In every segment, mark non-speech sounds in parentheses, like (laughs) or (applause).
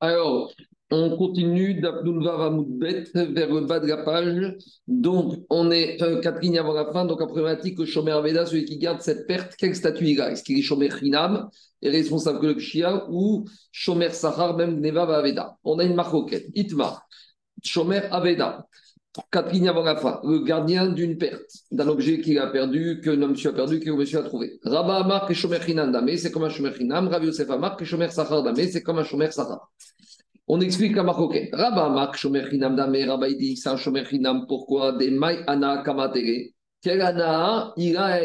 Alors, on continue d'Abdulva Bet vers le bas de la page. Donc, on est euh, quatre lignes avant la fin. Donc, la problématique que Shomer Aveda, celui qui garde cette perte, quel statut il a? Est-ce qu'il est Shomer Hinam, responsable que le ou Shomer Sahar, même Neva Aveda? On a une marque Itmar, Shomer Aveda. Le gardien d'une perte, d'un objet qu'il a perdu, que le monsieur a perdu, que le monsieur a trouvé. Rabba Amar que Shomer Hinam Dame, c'est comme un Shomer Hinam. Rav Yosef Amar que Shomer Sahar Dame, c'est comme un Shomer Sahar. On explique à Marcoquet. Rabba Mak Shomer Chinam Dame, Rabba il dit un Shomer Chinam. Pourquoi? Des Mai Ana Kamatere. Quel Ana il a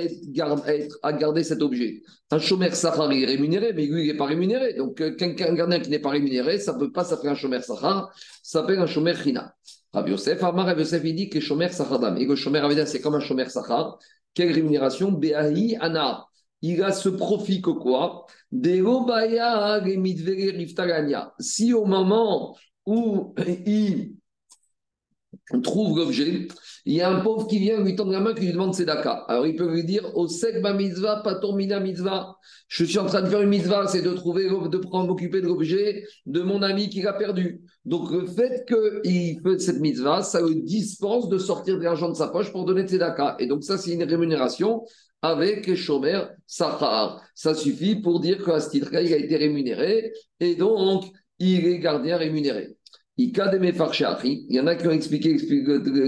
à garder cet objet? Un Shomer Sahar est rémunéré, mais lui il n'est pas rémunéré. Donc euh, quelqu'un gardien qui n'est pas rémunéré, ça ne peut pas s'appeler un Shomer Sahar, ça s'appelle un Shomer Chinam. Rabbi Yosef, Amar Rabbi Yosef, il dit que Shomer Sahar Dame. Et que Shomer Aveda, c'est comme un Shomer Sahar. Quelle rémunération? Beahi Ana il a ce profit que quoi? Si au moment où (clears throat) il trouve l'objet, il y a un pauvre qui vient lui tendre la main qui lui demande ses daka. Alors il peut lui dire Au sekba mitzvah, patormina mitzvah. Je suis en train de faire une mitzvah, c'est de trouver, de prendre, m'occuper de l'objet de mon ami qui l'a perdu. Donc le fait qu'il fait cette mitzvah, ça le dispense de sortir de l'argent de sa poche pour donner ses daka. Et donc ça, c'est une rémunération avec Shomer Sahar. Ça suffit pour dire qu'à ce titre il a été rémunéré et donc il est gardien rémunéré. Il y en a qui ont expliqué,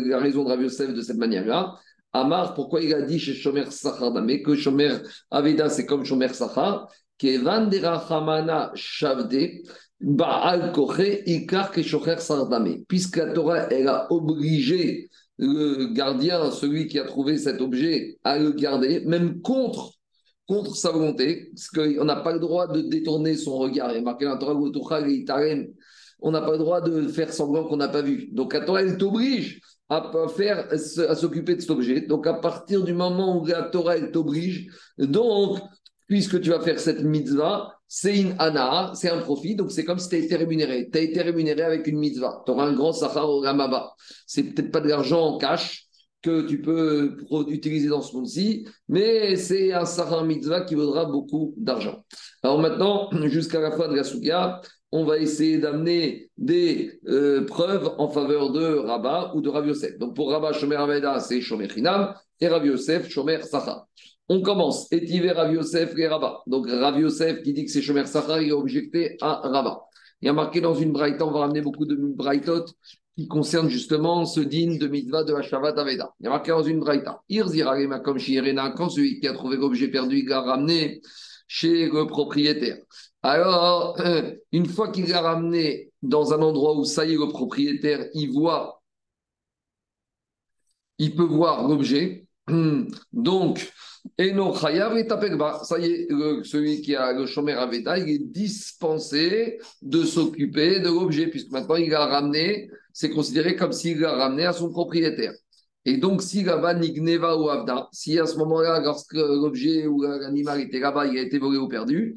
la raison de Rav Yosef de cette manière-là. Amar, pourquoi il a dit chez Shomer mais que Shomer Aveda c'est comme Shomer Sardame. Puisque la Torah, elle a obligé le gardien, celui qui a trouvé cet objet, à le garder, même contre, contre sa volonté, parce qu'on n'a pas le droit de détourner son regard. Il marqué dans on n'a pas le droit de faire semblant qu'on n'a pas vu. Donc la Torah, elle t'oblige à faire, à s'occuper de cet objet. Donc à partir du moment où la Torah, elle t'oblige, donc puisque tu vas faire cette mitzvah, c'est une ana, c'est un profit, donc c'est comme si tu as été rémunéré. Tu as été rémunéré avec une mitzvah. Tu auras un grand sahar au ramaba. C'est peut-être pas de l'argent en cash que tu peux utiliser dans ce monde-ci, mais c'est un sahar mitzvah qui vaudra beaucoup d'argent. Alors maintenant, jusqu'à la fin de la souga, on va essayer d'amener des euh, preuves en faveur de Rabat ou de Rav Yosef. Donc pour Rabat, Shomer Aveda, c'est Shomer Chinam, et Rav Yosef, Shomer Sahar. On commence. Etiver Rav Yosef et Rabat. Donc Rav Yosef qui dit que c'est Shomer Sachar, il a objecté à Rabat. Il y a marqué dans une braïta, on va ramener beaucoup de braïtot qui concernent justement ce din de mitzvah de Hashavat Aveda. Il y a marqué dans une braïta. Comme quand celui qui a trouvé l'objet perdu, il l'a ramené chez le propriétaire. Alors, une fois qu'il l'a ramené dans un endroit où ça y est, le propriétaire, il voit, il peut voir l'objet. (clears throat) Donc, et Ça y est, celui qui a le Shomer Aveda, il est dispensé de s'occuper de l'objet, puisque maintenant il l'a ramené, c'est considéré comme s'il l'a ramené à son propriétaire. Et donc, si là-bas, Nigneva ou Avda, si à ce moment-là, lorsque l'objet ou l'animal était là-bas, il a été volé ou perdu,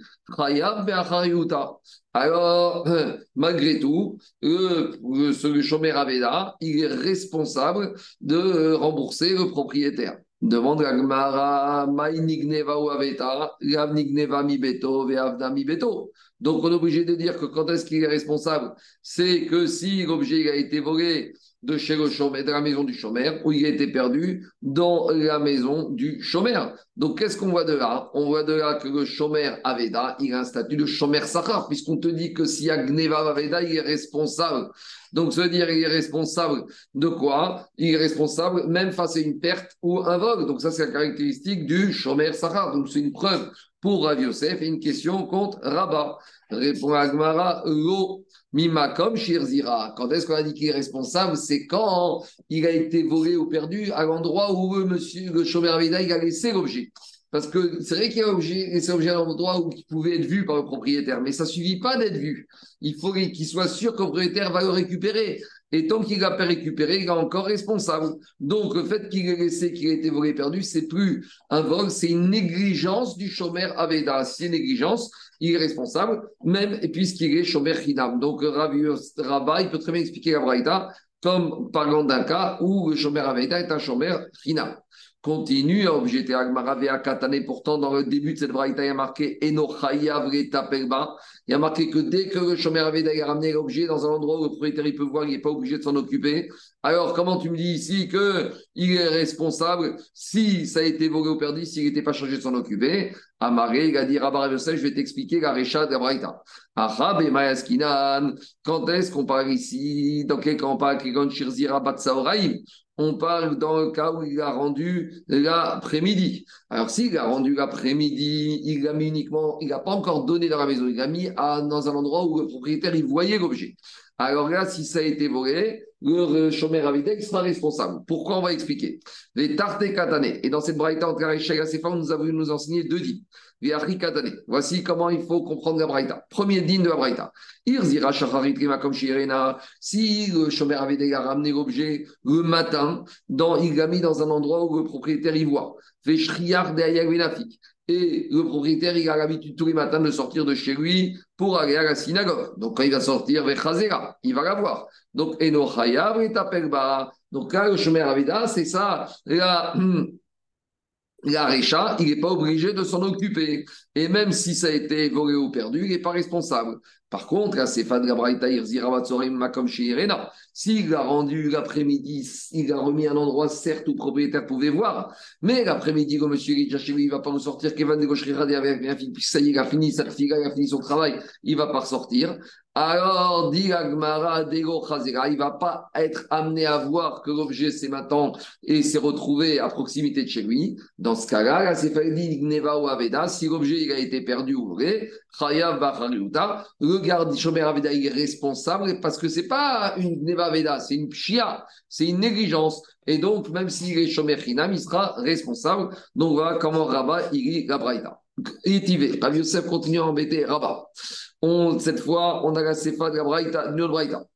alors, (clears throat) malgré tout, le, le, Shomer Aveda, il est responsable de rembourser le propriétaire. Demande la Gemara, ou aveta, mi beto, mi beto. Donc on est obligé de dire que quand est-ce qu'il est responsable? C'est que si l'objet a été volé de chez le chômeur, de la maison du chômeur, ou il a été perdu dans la maison du chômeur. Donc, qu'est-ce qu'on voit de là? On voit de là que le chômeur Aveda, il a un statut de chômeur Sachar, puisqu'on te dit que s'il y a Gneva Aveda, il est responsable. Donc, veut dire il est responsable de quoi? Il est responsable même face à une perte ou un vol. Donc, ça, c'est la caractéristique du chômeur Sachar. Donc, c'est une preuve pour Rav Yosef et une question contre Rabat. Répond Agmara, lo mimakom shirzira. Quand est-ce qu'on a dit qu'il est responsable? C'est quand il a été volé ou perdu à l'endroit où le monsieur, le chômeur il a laissé l'objet. Parce que c'est vrai qu'il y a objet, laissé l'objet à l'endroit où il pouvait être vu par le propriétaire, mais ça ne suffit pas d'être vu. Il faut qu'il soit sûr que le propriétaire va le récupérer. Et tant qu'il n'a pas récupéré, il est encore responsable. Donc, le fait qu'il ait laissé, qu'il ait été volé perdu, c'est plus un vol, c'est une négligence du chômeur Aveda. Si c'est négligence, il est responsable, même puisqu'il est chômeur Hinam. Donc, Rabat, il peut très bien expliquer la Braïta comme parlant d'un cas où le chômeur Aveda est un chômeur Hinam. Continue à objecter Agmara Katane. Pourtant, dans le début de cette braïta, il y a marqué Perba. Il y a marqué que dès que le Shomer Aveda a ramené l'objet dans un endroit où le propriétaire peut voir, il n'est pas obligé de s'en occuper. Alors, comment tu me dis ici qu'il est responsable si ça a été volé ou perdu, s'il n'était pas chargé de s'en occuper? Amaré, il a dit je vais t'expliquer la Récha de la Braïta. Quand est-ce qu'on parle ici? Dans quel cas on parle Shirzira on parle dans le cas où il a rendu l'après-midi. Alors, s'il a rendu l'après-midi, il l'a mis uniquement, il n'a pas encore donné dans la maison, il l'a mis dans un endroit où le propriétaire, il voyait l'objet. Alors là, si ça a été volé, le chômeur Avidek sera responsable. Pourquoi on va expliquer Les tartés katané. Et dans cette braïta entre Arisha et Sefa, nous avons nous enseigner deux dits. Les katané. Voici comment il faut comprendre la braïta. Premier din de la braïta. Irzira comme Si le chômeur Avidek a ramené l'objet le matin, dans, il l'a mis dans un endroit où le propriétaire y voit. Fait et le propriétaire, il a l'habitude tous les matins de sortir de chez lui pour aller à la synagogue. Donc, quand il va sortir vers il va la voir. Donc, et Donc, là, le chemin Avida, c'est ça. La, (clears throat) la Récha, il n'est pas obligé de s'en occuper. Et même si ça a été volé ou perdu, il n'est pas responsable. Par contre, là, c'est Fad Gabraïta Makom Irena. S'il a rendu l'après-midi, il a remis un endroit, certes, où le propriétaire pouvait voir, mais l'après-midi, comme monsieur il ne va pas nous sortir, Kevin de puis ça y est, il a fini sa il a fini son travail, il ne va pas ressortir. Alors, dit Agmara, Dego Chazera, il ne va pas être amené à voir que l'objet s'est maintenant et s'est retrouvé à proximité de chez lui. Dans ce cas-là, là, c'est dit Gneva ou Aveda, si l'objet a été perdu ou vrai, Chayav le garde Shomer Aveda, est responsable parce que ce n'est pas une Gneva Aveda, c'est une Pshia, c'est une négligence. Et donc, même s'il est Shomer Chinam, il sera responsable. Donc, voilà comment Rabat, il la Braïda. Et Tivé, Rav Yosef continue à embêter Rabat on, cette fois, on a la sefa de la Braïta, de Braïta.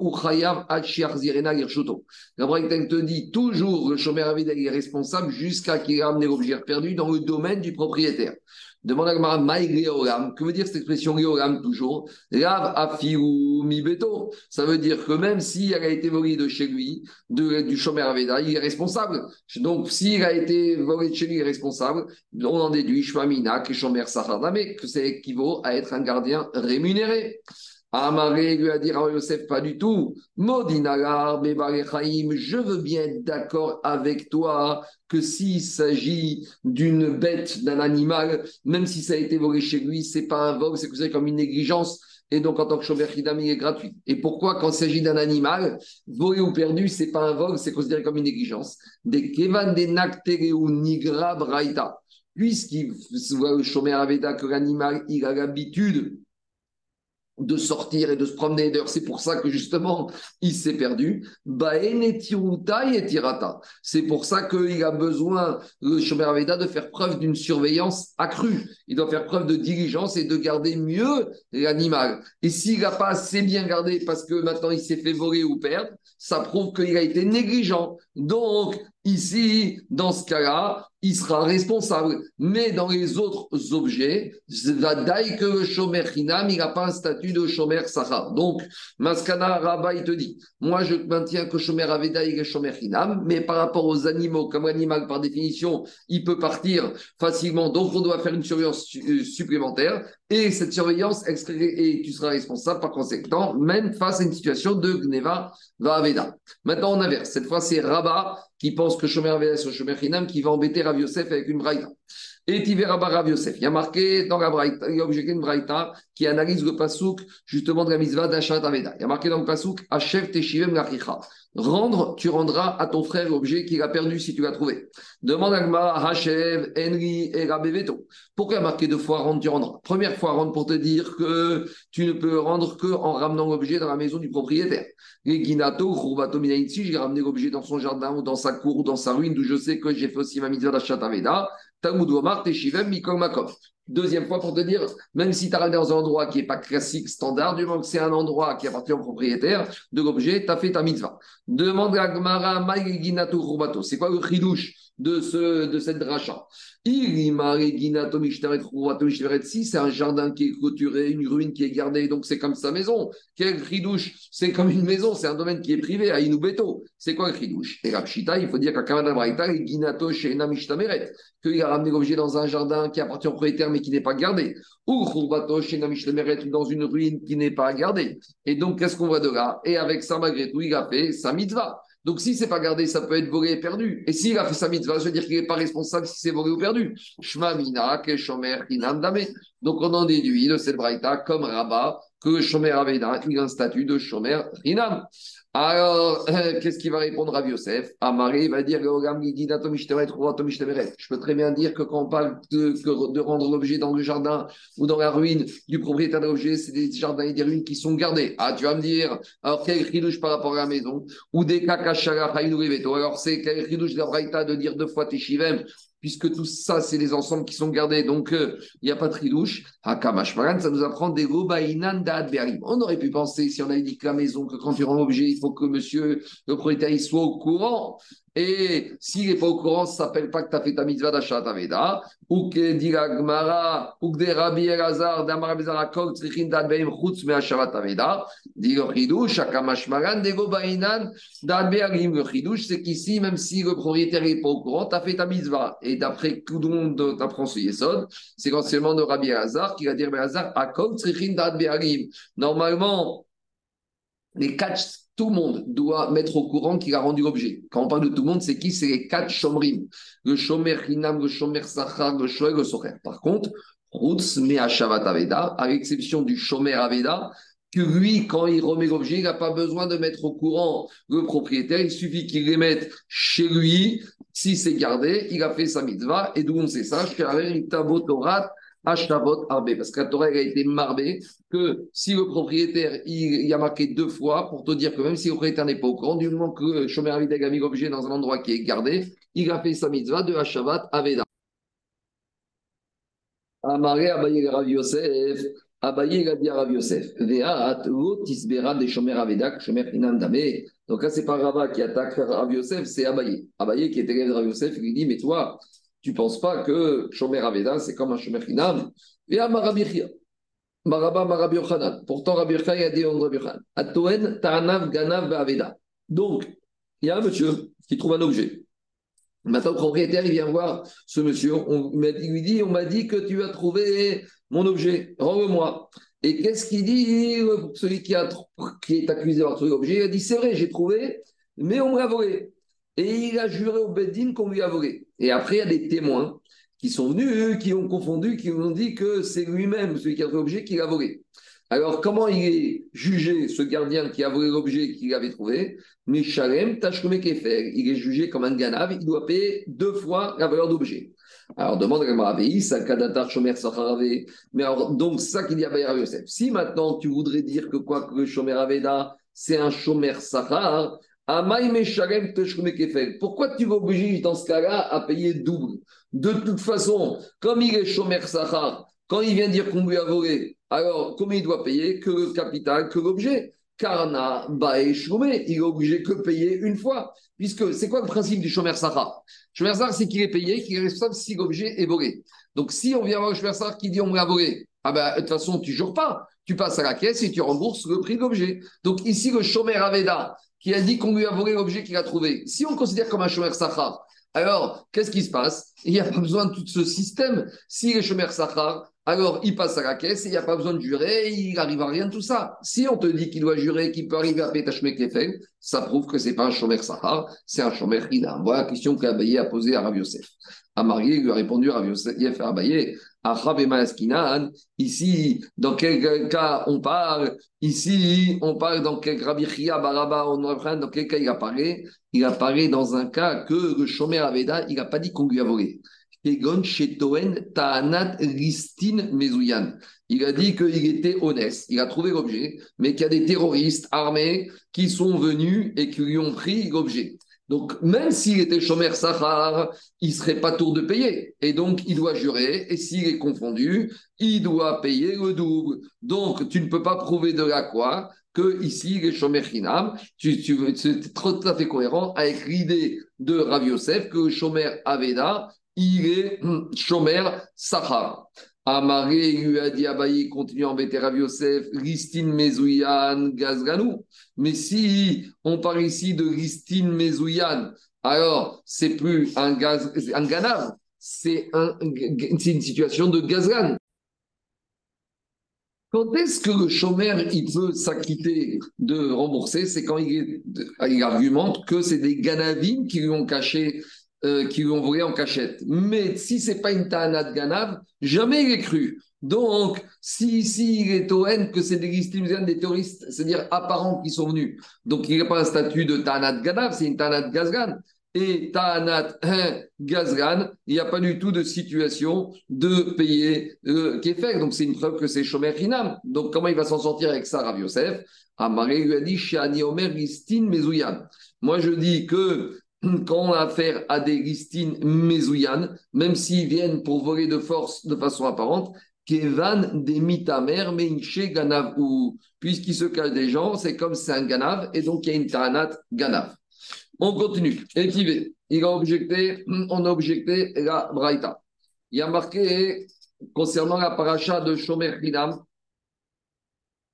Ou Chayav Zirena Girshuto. La te dit toujours le chômeur Avid est responsable jusqu'à qu'il ait ramené l'objet perdu dans le domaine du propriétaire. Demande à Gmara, Que veut dire cette expression Léoram toujours? Rav Mibeto. Ça veut dire que même s'il a été volé de chez lui, de, du chômeur Aveda, il est responsable. Donc, s'il a été volé de chez lui, il est responsable. On en déduit Shmamina, que chômeur mais que c'est équivaut à être un gardien rémunéré. Amaré lui a dit à Yosef, pas du tout. Modinagar, je veux bien être d'accord avec toi que s'il s'agit d'une bête, d'un animal, même si ça a été volé chez lui, c'est pas un vol, c'est c'est comme une négligence. Et donc, en tant que chauffeur il est gratuit. Et pourquoi, quand il s'agit d'un animal, volé ou perdu, c'est pas un vol, c'est considéré comme une négligence? Des kevan de ou nigra braïta. Puisqu'il voit le chômeur Aveda que l'animal, il a l'habitude de sortir et de se promener. D'ailleurs, c'est pour ça que justement, il s'est perdu. C'est pour ça qu'il a besoin, le Shomer Aveda, de faire preuve d'une surveillance accrue. Il doit faire preuve de diligence et de garder mieux l'animal. Et s'il n'a pas assez bien gardé parce que maintenant il s'est fait voler ou perdre, ça prouve qu'il a été négligent. Donc, ici, dans ce cas-là, il sera responsable. Mais dans les autres objets, Vadaï que le Shomer Hinam, il n'a pas un statut de Shomer Sahar. Donc, Maskana Rabba, il te dit, moi je maintiens que Shomer Aveda, il est Shomer Hinam, mais par rapport aux animaux, comme l'animal par définition, il peut partir facilement, donc on doit faire une surveillance supplémentaire. Et cette surveillance, et tu seras responsable par conséquent, même face à une situation de Gneva Aveda. Maintenant, on inverse. Cette fois, c'est Rabat qui pense que Shomer Aveda, c'est Shomer Hinam, qui va embêter Rav Yosef avec une braïta. Et Tiveraba Rav Yosef. Il y a marqué dans la braïta, il y a objecté une braïta qui analyse le pasouk justement de la misva d'Achat Aveda. Il y a marqué dans le pasouk Achef Teshivem Lachicha. Rendre, tu rendras à ton frère l'objet qu'il a perdu si tu l'as trouvé. Demande à Hachev, Henry et Rabeveto. Pourquoi marqué deux fois rendre, tu rendras? Première fois rendre pour te dire que tu ne peux rendre que en ramenant l'objet dans la maison du propriétaire. Les Ginato, j'ai ramené l'objet dans son jardin ou dans sa cour ou dans sa ruine, d'où je sais que j'ai fait aussi ma mitzvah d'achat Aveda. Talmud Omar, Teshivem, Mikol Makom. Deuxième fois pour te dire, même si tu as dans un endroit qui n'est pas classique, standard, du moment que c'est un endroit qui appartient au propriétaire de l'objet, tu as fait ta mitzvah. Demande à Gmara, c'est quoi le chidouche? De, ce, de cette dracha si c'est un jardin qui est clôturé, une ruine qui est gardée, donc c'est comme sa maison. Quel ridouche C'est comme une maison, c'est un domaine qui est privé à Inubeto. C'est quoi le ridouche? Et Rapshita, il faut dire qu'à Namishtameret, qu'il a ramené l'objet dans un jardin qui appartient au propriétaire mais qui n'est pas gardé. Ou dans une ruine qui n'est pas gardée. Et donc, qu'est-ce qu'on voit de là? Et avec ça, malgré tout, il a fait sa mitzvah. Donc, si c'est pas gardé, ça peut être volé et perdu. Et s'il a fait sa mitzvah, ça veut dire qu'il n'est pas responsable si c'est volé ou perdu. Donc, on en déduit de cette braïta, comme Rabat, que Shomer Aveda, il a un statut de Shomer Rinam. Alors, (laughs) qu'est-ce qu'il va répondre à Yosef? Amari va dire Je peux très bien dire que quand on parle de, de rendre l'objet dans le jardin ou dans la ruine du propriétaire de l'objet, c'est des jardins et des ruines qui sont gardés. Ah, tu vas me dire, alors quel ridouche par rapport à la maison? Ou des kakashara Alors, c'est quel ridouche la de dire deux fois Teshivem? Puisque tout ça, c'est les ensembles qui sont gardés, donc euh, il n'y a pas de tridouche. Hakamashmaran, ça nous apprend des On aurait pu penser, si on avait dit que la maison, que quand tu rends l'objet, il faut que monsieur le propriétaire soit au courant. Et s'il n'est pas au courant, ça ne s'appelle pas que tu as fait ta mitzvah d'achat Aveda. Ou que dit Gmara, ou que des Rabbi Elazar, d'Amar Bezara Kol, Tzrichin Dad Beim Chutz Me Hashavat Aveda. Dit le Chidouche, Akamashmaran, Dego Bainan, Dad Be'arim. Le Chidouche, c'est qu'ici, même si le propriétaire n'est pas au courant, tu as fait ta mitzvah. Et d'après tout le monde t'apprend ce Yesod, c'est essentiellement de Rabbi Elazar qui va dire Elazar, Akol, Tzrichin Dad Be'arim. Normalement, les quatre tout le monde doit mettre au courant qu'il a rendu l'objet. Quand on parle de tout le monde, c'est qui? C'est les quatre chomrim. Le shomer hinam, le shomer sachar, le shomer, le socher. Par contre, Rutz Me'ashavat Aveda, à l'exception du shomer Aveda, que lui, quand il remet l'objet, il n'a pas besoin de mettre au courant le propriétaire, il suffit qu'il les mette chez lui. Si c'est gardé, il a fait sa mitzvah. Et d'où on sait ça? Je fais Torat Ashtavot Arbe, parce que la Torah a été marbée que si le propriétaire il, a marqué deux fois pour te dire que même si le propriétaire n'est pas au courant, du moment que Shomer Avideg a mis l'objet dans un endroit qui est gardé, il a fait sa mitzvah de Hashavat Aveda. Amaré Abaye Rav Yosef, Abaye de Shomer Aveda, Shomer Inan Dame. Donc là, c'est pas Rava qui attaque Rav Yosef, c'est Abaye. Abaye qui est élève de Yosef, il dit, mais toi, tu penses pas que Shomer Aveda, c'est comme un Shomer Hinam Et à Marabichia. Maraba Marabi Pourtant, Rabbi il a dit Rabbi Yochanan. Atoen Ta'anav Ganav Aveda. Donc, il y a un monsieur qui trouve un objet. Maintenant, le propriétaire, il vient voir ce monsieur. On, il lui dit On m'a dit que tu as trouvé mon objet. Rends-le-moi. Et qu'est-ce qu'il dit? Celui qui, a, qui est accusé d'avoir trouvé l'objet, il a dit C'est vrai, j'ai trouvé, mais on me l'a volé. Et il a juré au Beddin qu'on lui a volé. Et après, il y a des témoins qui sont venus, qui ont confondu, qui ont dit que c'est lui-même, celui qui a volé l'objet, qui l'a volé. Alors, comment il est jugé, ce gardien qui a volé l'objet qu'il avait trouvé? Mishalem Kefer. Il est jugé comme un ganav, il doit payer deux fois la valeur d'objet. Alors, demande à Maravi, ça Kadatar Shomer Mais alors, donc, ça qu'il dit à Bayar Yosef. Si maintenant tu voudrais dire que quoi que le Shomer Aveda, c'est un Shomer Sachar, pourquoi tu vas obliger dans ce cas-là à payer double? De toute façon, comme il est Shomer Sahar, quand il vient dire qu'on lui a volé, alors comment il doit payer Que le capital, que l'objet? Karna, Bae, il est obligé que payer une fois. Puisque c'est quoi le principe du Shomer Sahar? Shomer Sahar, c'est qu'il est payé, qu'il est responsable si l'objet est volé. Donc si on vient voir le Shomer Sahar qui dit on l'a volé, ah ben, de toute façon, tu ne jures pas. Tu passes à la caisse et tu rembourses le prix de l'objet. Donc ici, le Shomer Aveda, qui a dit qu'on lui a volé l'objet qu'il a trouvé. Si on considère comme un chômeur Sachar, alors qu'est-ce qui se passe? Il n'y a pas besoin de tout ce système. S'il est chômeur Sachar, alors il passe à la caisse il n'y a pas besoin de jurer, il n'arrive à rien de tout ça. Si on te dit qu'il doit jurer, qu'il peut arriver à Kefel, ça prouve que ce n'est pas un chômeur Sahar, c'est un chômeur Ina. Voilà la question qu'Abaye a posée à Rav Yosef. Amarié lui a répondu à Rav Yosef Abaye, Ici, dans quel cas on parle? Ici, on parle dans quel Rabichia Baraba, on dans quel cas il apparaît? Il apparaît dans un cas que le Shomer Aveda, il n'a pas dit qu'on lui a volé. Il a dit qu'il était honnête, il a trouvé l'objet, mais qu'il y a des terroristes armés qui sont venus et qui lui ont pris l'objet. Donc, même s'il était Shomer Sahar, il ne serait pas tour de payer. Et donc, il doit jurer. Et s'il est confondu, il doit payer le double. Donc, tu ne peux pas prouver de la quoi que ici, il est Shomer Hinam. Tu, tu, c'est tout à fait cohérent avec l'idée de Rav Yosef que Shomer Aveda, il est Shomer Sahar. Amaré lui a dit Abaye, continue à embêter Rav Yosef, Mezouyan, Gazganou. Mais si on parle ici de Ristine Mezouyan, alors c'est plus un, gaz, un ganav, c'est un, une situation de gazgan. Quand est-ce que le chômeur il peut s'acquitter de rembourser? C'est quand il, argumente que c'est des ganavim qui lui ont caché euh, qui lui ont volé en cachette. Mais si c'est pas une Ta'ana de Ganav, jamais il est cru. Donc, si ici il est au N que c'est des des terroristes, c'est-à-dire apparents qui sont venus, donc il n'y a pas un statut de Ta'ana de Ganav, c'est une Ta'ana de Gazgan. Et Ta'anat Gazgan, il n'y a pas du tout de situation de payer euh. Donc c'est une preuve que c'est Shomer Hinam. Donc comment il va s'en sortir avec ça, Rav Yosef? Amaré lui a dit Omer Moi je dis que quand on a affaire à des listines mezouyanes, même s'ils viennent pour voler de force de façon apparente, Kevan des mitamer meinche ganav ou puisqu'il se cache des gens, c'est comme c'est un ganav et donc il y a une taranat ganav. On continue. Étivé, il a objecté, on a objecté la braïta. Il y a marqué concernant la paracha de Shomer Hinam,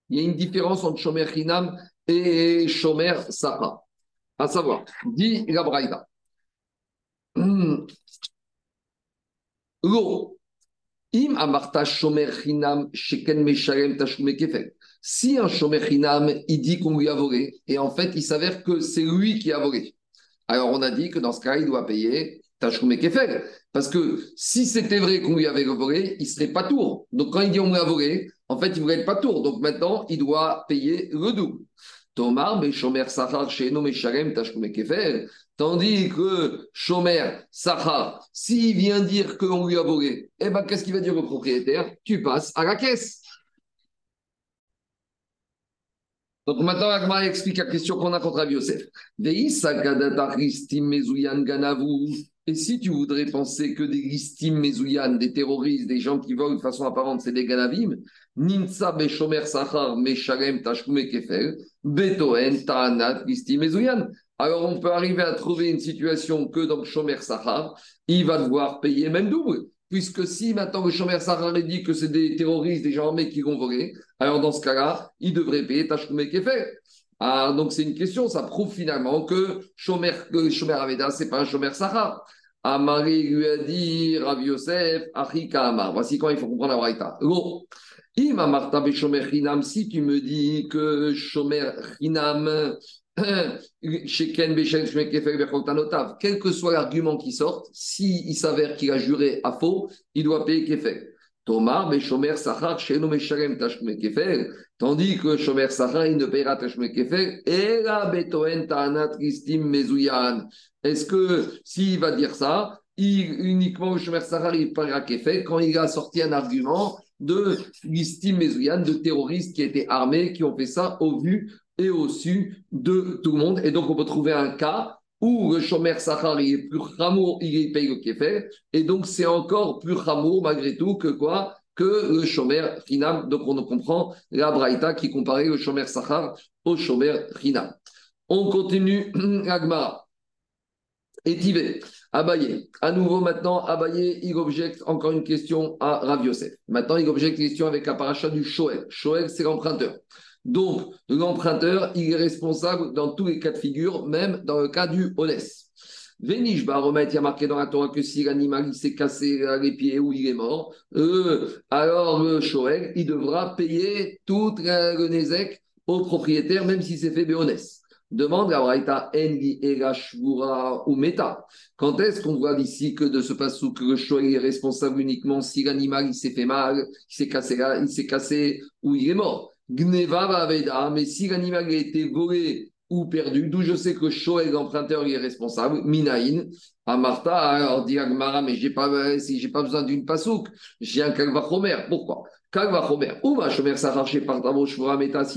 il y a une différence entre Shomer Hinam et Shomer Sahara. À savoir, dit la Braïda. Hmm. Im amarta shomer chinam sheken tashume. Si un shomer chinam, il dit qu'on lui a volé, et en fait, il s'avère que c'est lui qui a volé. Alors, on a dit que dans ce cas, il doit payer tashume kefel. Parce que si c'était vrai qu'on lui avait volé, il serait pas tour. Donc, quand il dit on lui a volé, en fait, il ne voulait pas tour. Donc, maintenant, il doit payer le double. Tomar, mais Shomer Sachar, chez nous, Mesharem, Kefer. Tandis que Shomer Sachar, s'il vient dire qu'on lui a volé, eh ben, qu'est-ce qu'il va dire au propriétaire? Tu passes à la caisse. Donc maintenant, Agma explique la question qu'on a contre Rabbi. Et si tu voudrais penser que des listim mezouyan, des terroristes, des gens qui volent de façon apparente, c'est des ganavim, ninsa beshomer sachar meshalem tashkume kefel, betoen ta'anat listim mezouyan. Alors on peut arriver à trouver une situation que dans le shomer sachar, il va devoir payer même double. Puisque si maintenant le shomer sachar dit que c'est des terroristes, des gens armés qui vont voler, alors dans ce cas-là, il devrait payer tashkume kefel. Ah, donc c'est une question, ça prouve finalement que Shomer, que Shomer Aveda, ce n'est pas un Shomer Sahar. Amari lui a dit, Rav Yosef, Achika Amar. Voici quand il faut comprendre la Braïta. Si tu me dis que Shomer Hinam, (clears throat) quel que soit l'argument qui sorte, s'il il s'avère qu'il a juré à faux, il doit payer Kefek. Tomar, Shomer Sachar, Sheno Meshalem Tashme Kefel, tandis que Shomer Sachar, il ne paiera Tashme Kefel, et la Betoen Ta'anat Kistim Mezouyan. Est-ce que s'il va dire ça, il, uniquement Shomer Sachar, il paiera Kefel quand il a sorti un argument de Kistim Mezouyan, de terroristes qui étaient armés, qui ont fait ça au vu et au su de tout le monde. Et donc, on peut trouver un cas où le Shomer Sachar il est plus ramour, il paye le Kefer, et donc c'est encore plus ramour malgré tout que quoi? Que le Shomer Hinam. Donc on comprend la Braïta qui comparait le Shomer Sachar au Shomer Hinam. On continue (clears throat) Agmara. Etivé, Abaye. À nouveau maintenant, Abaye, il objecte encore une question à Rav. Maintenant, il objecte une question avec la paracha du Shoel. Shoel, c'est l'emprunteur. Donc, l'emprunteur, il est responsable dans tous les cas de figure, même dans le cas du Honès. Vénish Baromet, il y a marqué dans la Torah que si l'animal s'est cassé les pieds ou il est mort, euh, alors le Shoel, il devra payer tout le Nézek au propriétaire, même si c'est fait Béonès. Demande à Braïta Shvura ou Meta. Quand est-ce qu'on voit ici que de ce passage que le Shoel est responsable uniquement si l'animal s'est fait mal, il s'est cassé, il s'est cassé ou il est mort? Gneva Vaveda, mais si l'animal a été volé ou perdu, d'où je sais que Shoel, l'emprunteur, est responsable, Minaïn, à Martha, alors dit Agmara, mais j'ai pas, si j'ai pas besoin d'une pasouk, j'ai un kalvachomer. Pourquoi? Si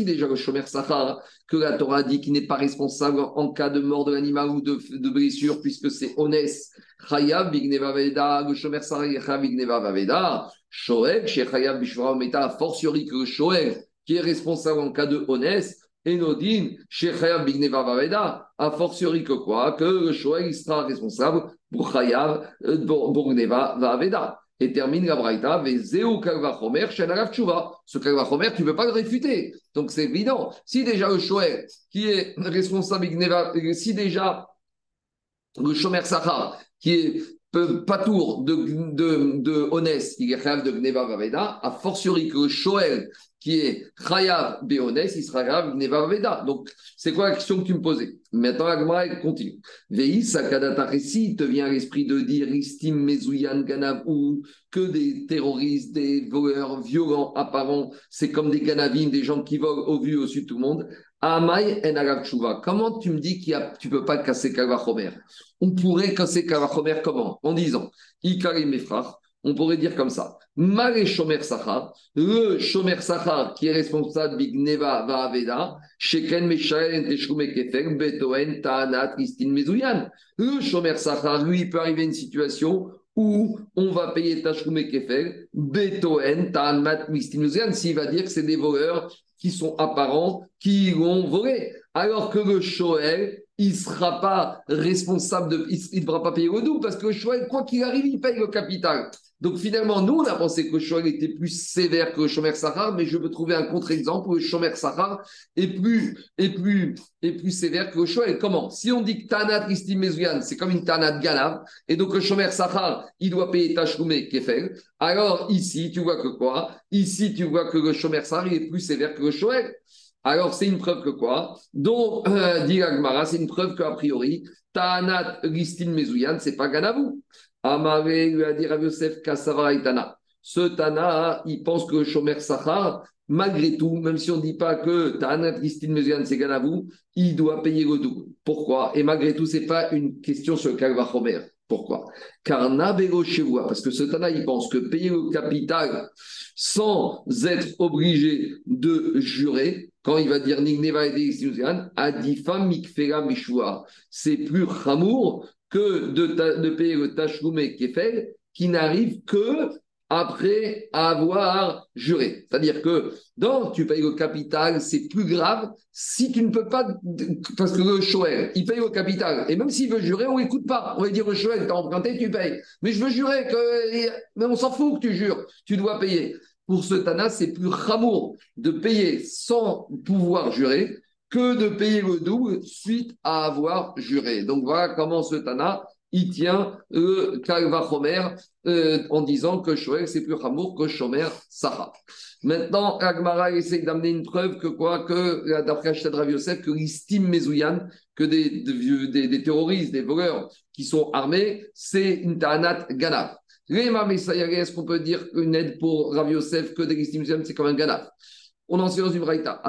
déjà le chomer sachar, que la Torah dit qu'il n'est pas responsable en cas de mort de l'animal ou de, de blessure, puisque c'est honnête, le chomer sachar, Chayav Bigneva Veda, Shoel, chez Chayav Bishvara Meta, fortiori que le Shoel, qui est responsable en cas de honnête, Enodin, Shechayav Bigneva Vaveda, a fortiori que quoi? Que le Shoel sera responsable pour Chayav Bigneva Vaveda. Et termine la Braïta, Vezeu Kalvachomer, Shenarav. Ce Kalvachomer, tu ne peux pas le réfuter. Donc c'est évident. Si déjà le Shoel, qui est responsable, si déjà le Shomer Sahar, qui est pas tour de, de, de Honès, il est Chayav de Gneva Vaveda, a fortiori que Shoel, qui est Chayav Béonès, il sera grave Gneva Vaveda. Donc, c'est quoi la question que tu me posais? Maintenant, la Gemara, elle continue. Veïs, Sakadata il te vient à l'esprit de dire Istim Mezouyan Ganav ou que des terroristes, des voleurs violents apparents, c'est comme des Ganavim, des gens qui volent au vu au-dessus de tout le monde. Amay en Comment tu me dis que tu ne peux pas casser Kavachomer On pourrait casser Kavachomer comment? En disant on pourrait dire comme ça. Mare Shomer Sachar, le Shomer Sachar qui est responsable Bigneva Vaaveda, Sheken Meshael Teshume Kefer, Betoen Ta'anat Christine Mezouyan. Le Shomer Sachar, lui, il peut arriver une situation où on va payer Tashkume Kefer, Betoen Ta'anat Christine Mezouyan, s'il va dire que c'est des voleurs qui sont apparents, qui vont voler. Alors que le Shoel, il ne sera pas responsable, de, il ne devra pas payer le double, parce que Shoel, quoi qu'il arrive, il paye le capital. Donc finalement, nous, on a pensé que Shoel était plus sévère que le Shomer Sahar, mais je peux trouver un contre-exemple où le Shomer Sahar est plus, est, plus, est plus sévère que le. Comment? Si on dit que Tanat Mezouyan, c'est comme une Tanat Ganav, et donc le Shomer Sahar, il doit payer Tashkoumé Kefel, alors ici, tu vois que quoi? Ici, tu vois que le Shomer Sahar, il est plus sévère que le. Alors, c'est une preuve que quoi? Donc, euh, dit c'est une preuve qu'a priori, Tanat Christine Mezouyan, c'est pas Ganavou. Amare lui a dit Rav Yosef Kassava Tana. Ce Tana, il pense que Shomer Sachar, malgré tout, même si on ne dit pas que Tana Christine Mezian c'est Ganavou, il doit payer le double. Pourquoi? Et malgré tout, ce n'est pas une question sur le Kalva Chomer. Pourquoi? Car Nabego Chevoua, parce que ce Tana, il pense que payer le capital sans être obligé de jurer, quand il va dire Nigneva Adifa Mikfera c'est plus Hamour que de, de payer le tachroumé fait, qui n'arrive que après avoir juré. C'est-à-dire que donc tu payes le capital, c'est plus grave si tu ne peux pas, parce que le Shoel, il paye le capital. Et même s'il veut jurer, on n'écoute pas. On va dire au Shoel, t'as emprunté, tu payes. Mais je veux jurer que, mais on s'en fout que tu jures, tu dois payer. Pour ce Tana, c'est plus ramour de payer sans pouvoir jurer que de payer le double suite à avoir juré. Donc voilà comment ce Tana, il tient le Kalvachomer euh, en disant que Shoel, c'est plus Hamour que Shomer Sarah. Maintenant, Agmara essaie d'amener une preuve que quoi Que d'après Hachetad Rav Yosef, que l'istime Mezouyan, que des, des, terroristes, des voleurs qui sont armés, c'est une Tanat Ganav. Est-ce qu'on peut dire qu'une aide pour Rav Yosef que des l'istime c'est comme un Ganav? On en sait dans une braïta,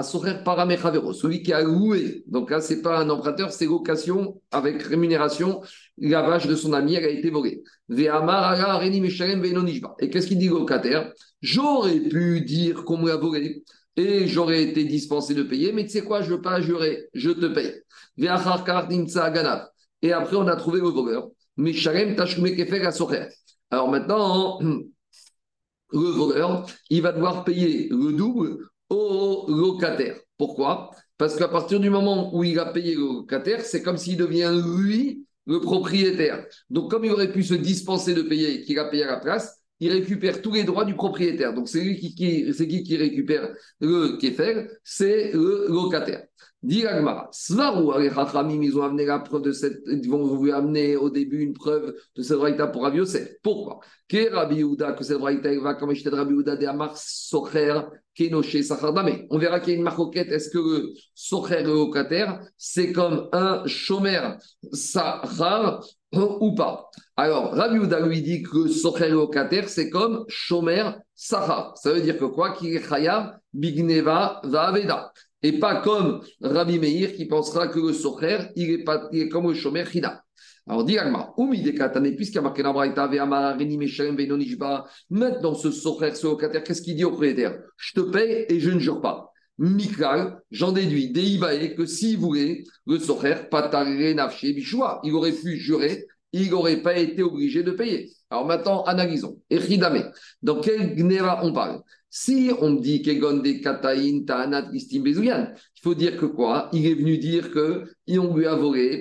Paramechavero, celui qui a loué. Donc là, ce n'est pas un emprunteur, c'est location avec rémunération. La vache de son ami, elle a été volée. Et qu'est-ce qu'il dit locataire J'aurais pu dire qu'on me l'a et j'aurais été dispensé de payer, mais tu sais quoi, je ne veux pas jurer, je te paye. Et après, on a trouvé le voleur. Alors maintenant, (clears throat) le voleur, il va devoir payer le double locataire. Pourquoi? Parce qu'à partir du moment où il a payé le locataire, c'est comme s'il devient lui le propriétaire. Donc, comme il aurait pu se dispenser de payer et qu'il a payé à la place, il récupère tous les droits du propriétaire. Donc, c'est lui qui, qui c'est qui qui récupère le kéfer C'est le locataire. Dit Svarou, les Chachamim, ils ont amené la preuve de cette, ils vont vous amener au début une preuve de cette vraïta pour Rabbi Yosef. Pourquoi? Que Rabbi Yehuda, que cette vraïta va comme j'étais Rabbi Yehuda de Amar Socher, Kenoshe Sachardame. On verra qu'il y a une marcoquette. Est-ce que le Socher locataire, c'est comme un chômeur? Sachar ou pas Alors, Rabbi Yehuda lui dit que Socher locataire, c'est comme chômeur Sachar. Ça veut dire que quoi? Qu'il est Bigneva, Vaveda. Et pas comme Rabbi Meir qui pensera que le Socher, il est, pas, il est comme le Shomer Chida. Alors, dis Oumi de Katane, puisqu'il y a marqué la Braïta, maintenant ce Socher, ce locataire, qu'est-ce qu'il dit au propriétaire Je te paye et je ne jure pas. Mikal, j'en déduis, Deibae, que s'il voulait, le Socher, Nafshe Bishua, il aurait pu jurer, il n'aurait pas été obligé de payer. Alors maintenant, analysons. Echidame, dans quel Gnera on parle? Si on dit Kegon Kataïn, Ta'anat, Gistim, Bezouyan, il faut dire que quoi? Il est venu dire qu'on lui a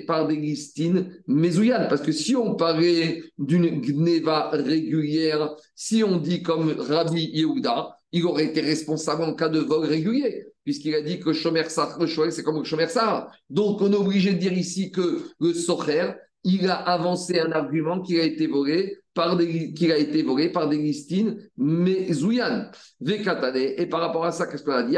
par des listines Mezouyan. Parce que si on parlait d'une Gneva régulière, si on dit comme Rabbi Yehuda, il aurait été responsable en cas de vol régulier, puisqu'il a dit que Shomer le c'est comme le Shomer Donc, on est obligé de dire ici que le Socher, il a avancé un argument qui a été volé par des, qu'il a été volé par listines Mezouyan, Vekatane. Et par rapport à ça, qu'est-ce qu'on a dit?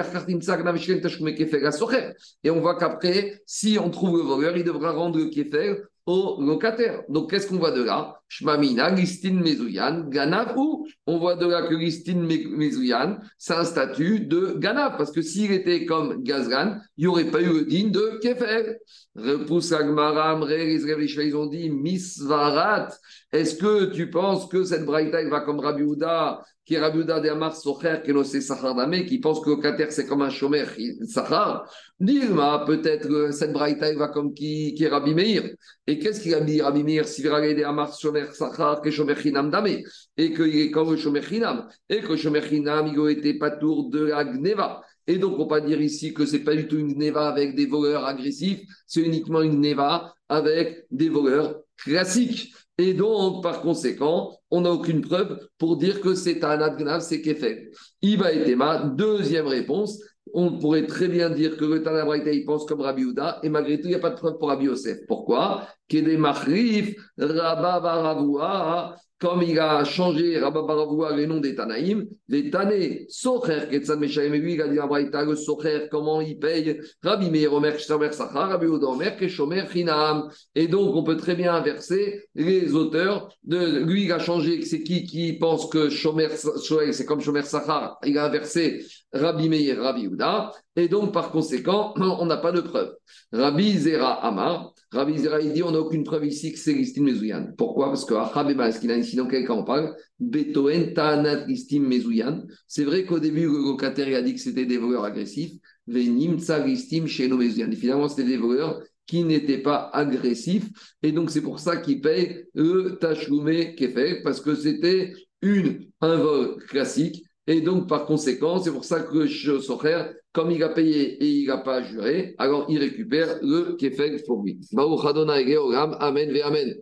Et on voit qu'après, si on trouve le voleur, il devra rendre le kéfer au locataire. Donc, qu'est-ce qu'on voit de là? Shmamina, listine Mezouyan, Ganav, ou on voit de là que listine Mezouyan, c'est un statut de Ganav, parce que s'il était comme Gazgan, il n'y aurait pas eu le digne de Kefer. Repousse Agmaram, ils ont dit Misvarat. Est-ce que tu penses que cette braïta va comme Rabbi Houda, qui est Rabbi Houda d'Amar Socher, qui est Sachar Damé, qui pense que locataire c'est comme un chômer Sachar Dilma, peut-être cette braïta va comme qui, qui Rabbi Meir. Et qu'est-ce qu'il a dit Rabbi Meir Si Amar Shomer Sachar, que Shomer Chinam Damé, et qu'il est comme le Shomer Chinam, et que le Shomer Chinam, il n'était pas tour de la Gneva. Et donc, on ne peut pas dire ici que ce n'est pas du tout une neva avec des voleurs agressifs, c'est uniquement une neva avec des voleurs classiques. Et donc, par conséquent, on n'a aucune preuve pour dire que c'est un adgnav, c'est Kefek. Iba et Tema, deuxième réponse, on pourrait très bien dire que le Tanabraïta, il pense comme Rabbi Houda, et malgré tout, il n'y a pas de preuve pour Rabbi Yosef. Pourquoi? Kede Machrif, Rabba comme il a changé Rabba les noms des Tanaïm, les Tané, Socher, Ketsan Meshaim, et lui, il a dit le Socher, comment il paye? Rabbi Meir, Omer, Shomer, Sachar, Rabbi Houda, Omer, Keshomer, Chinam. Et donc, on peut très bien inverser les auteurs. De, lui, il a changé, c'est qui qui pense que Shomer, c'est comme Shomer Sachar, il a inversé Rabbi Meir, Rabbi Houda. Et donc, par conséquent, (clears throat) on n'a pas de preuve. Rabbi Zera Amar, Rabbi Zera, il dit on n'a aucune preuve ici que c'est Listim Mezouyan. Pourquoi? Parce que ce qu'il a ici dans quel cas on parle Betoen. C'est vrai qu'au début, le locataire a dit que c'était des voleurs agressifs. Venim chez Mezouyan. Et finalement, c'était des voleurs qui n'étaient pas agressifs. Et donc, c'est pour ça qu'ils payent le est fait, parce que c'était une, un vol classique et donc, par conséquent, c'est pour ça que Socher, comme il a payé et il n'a pas juré, alors il récupère le kefeg pour lui. Amen Amen.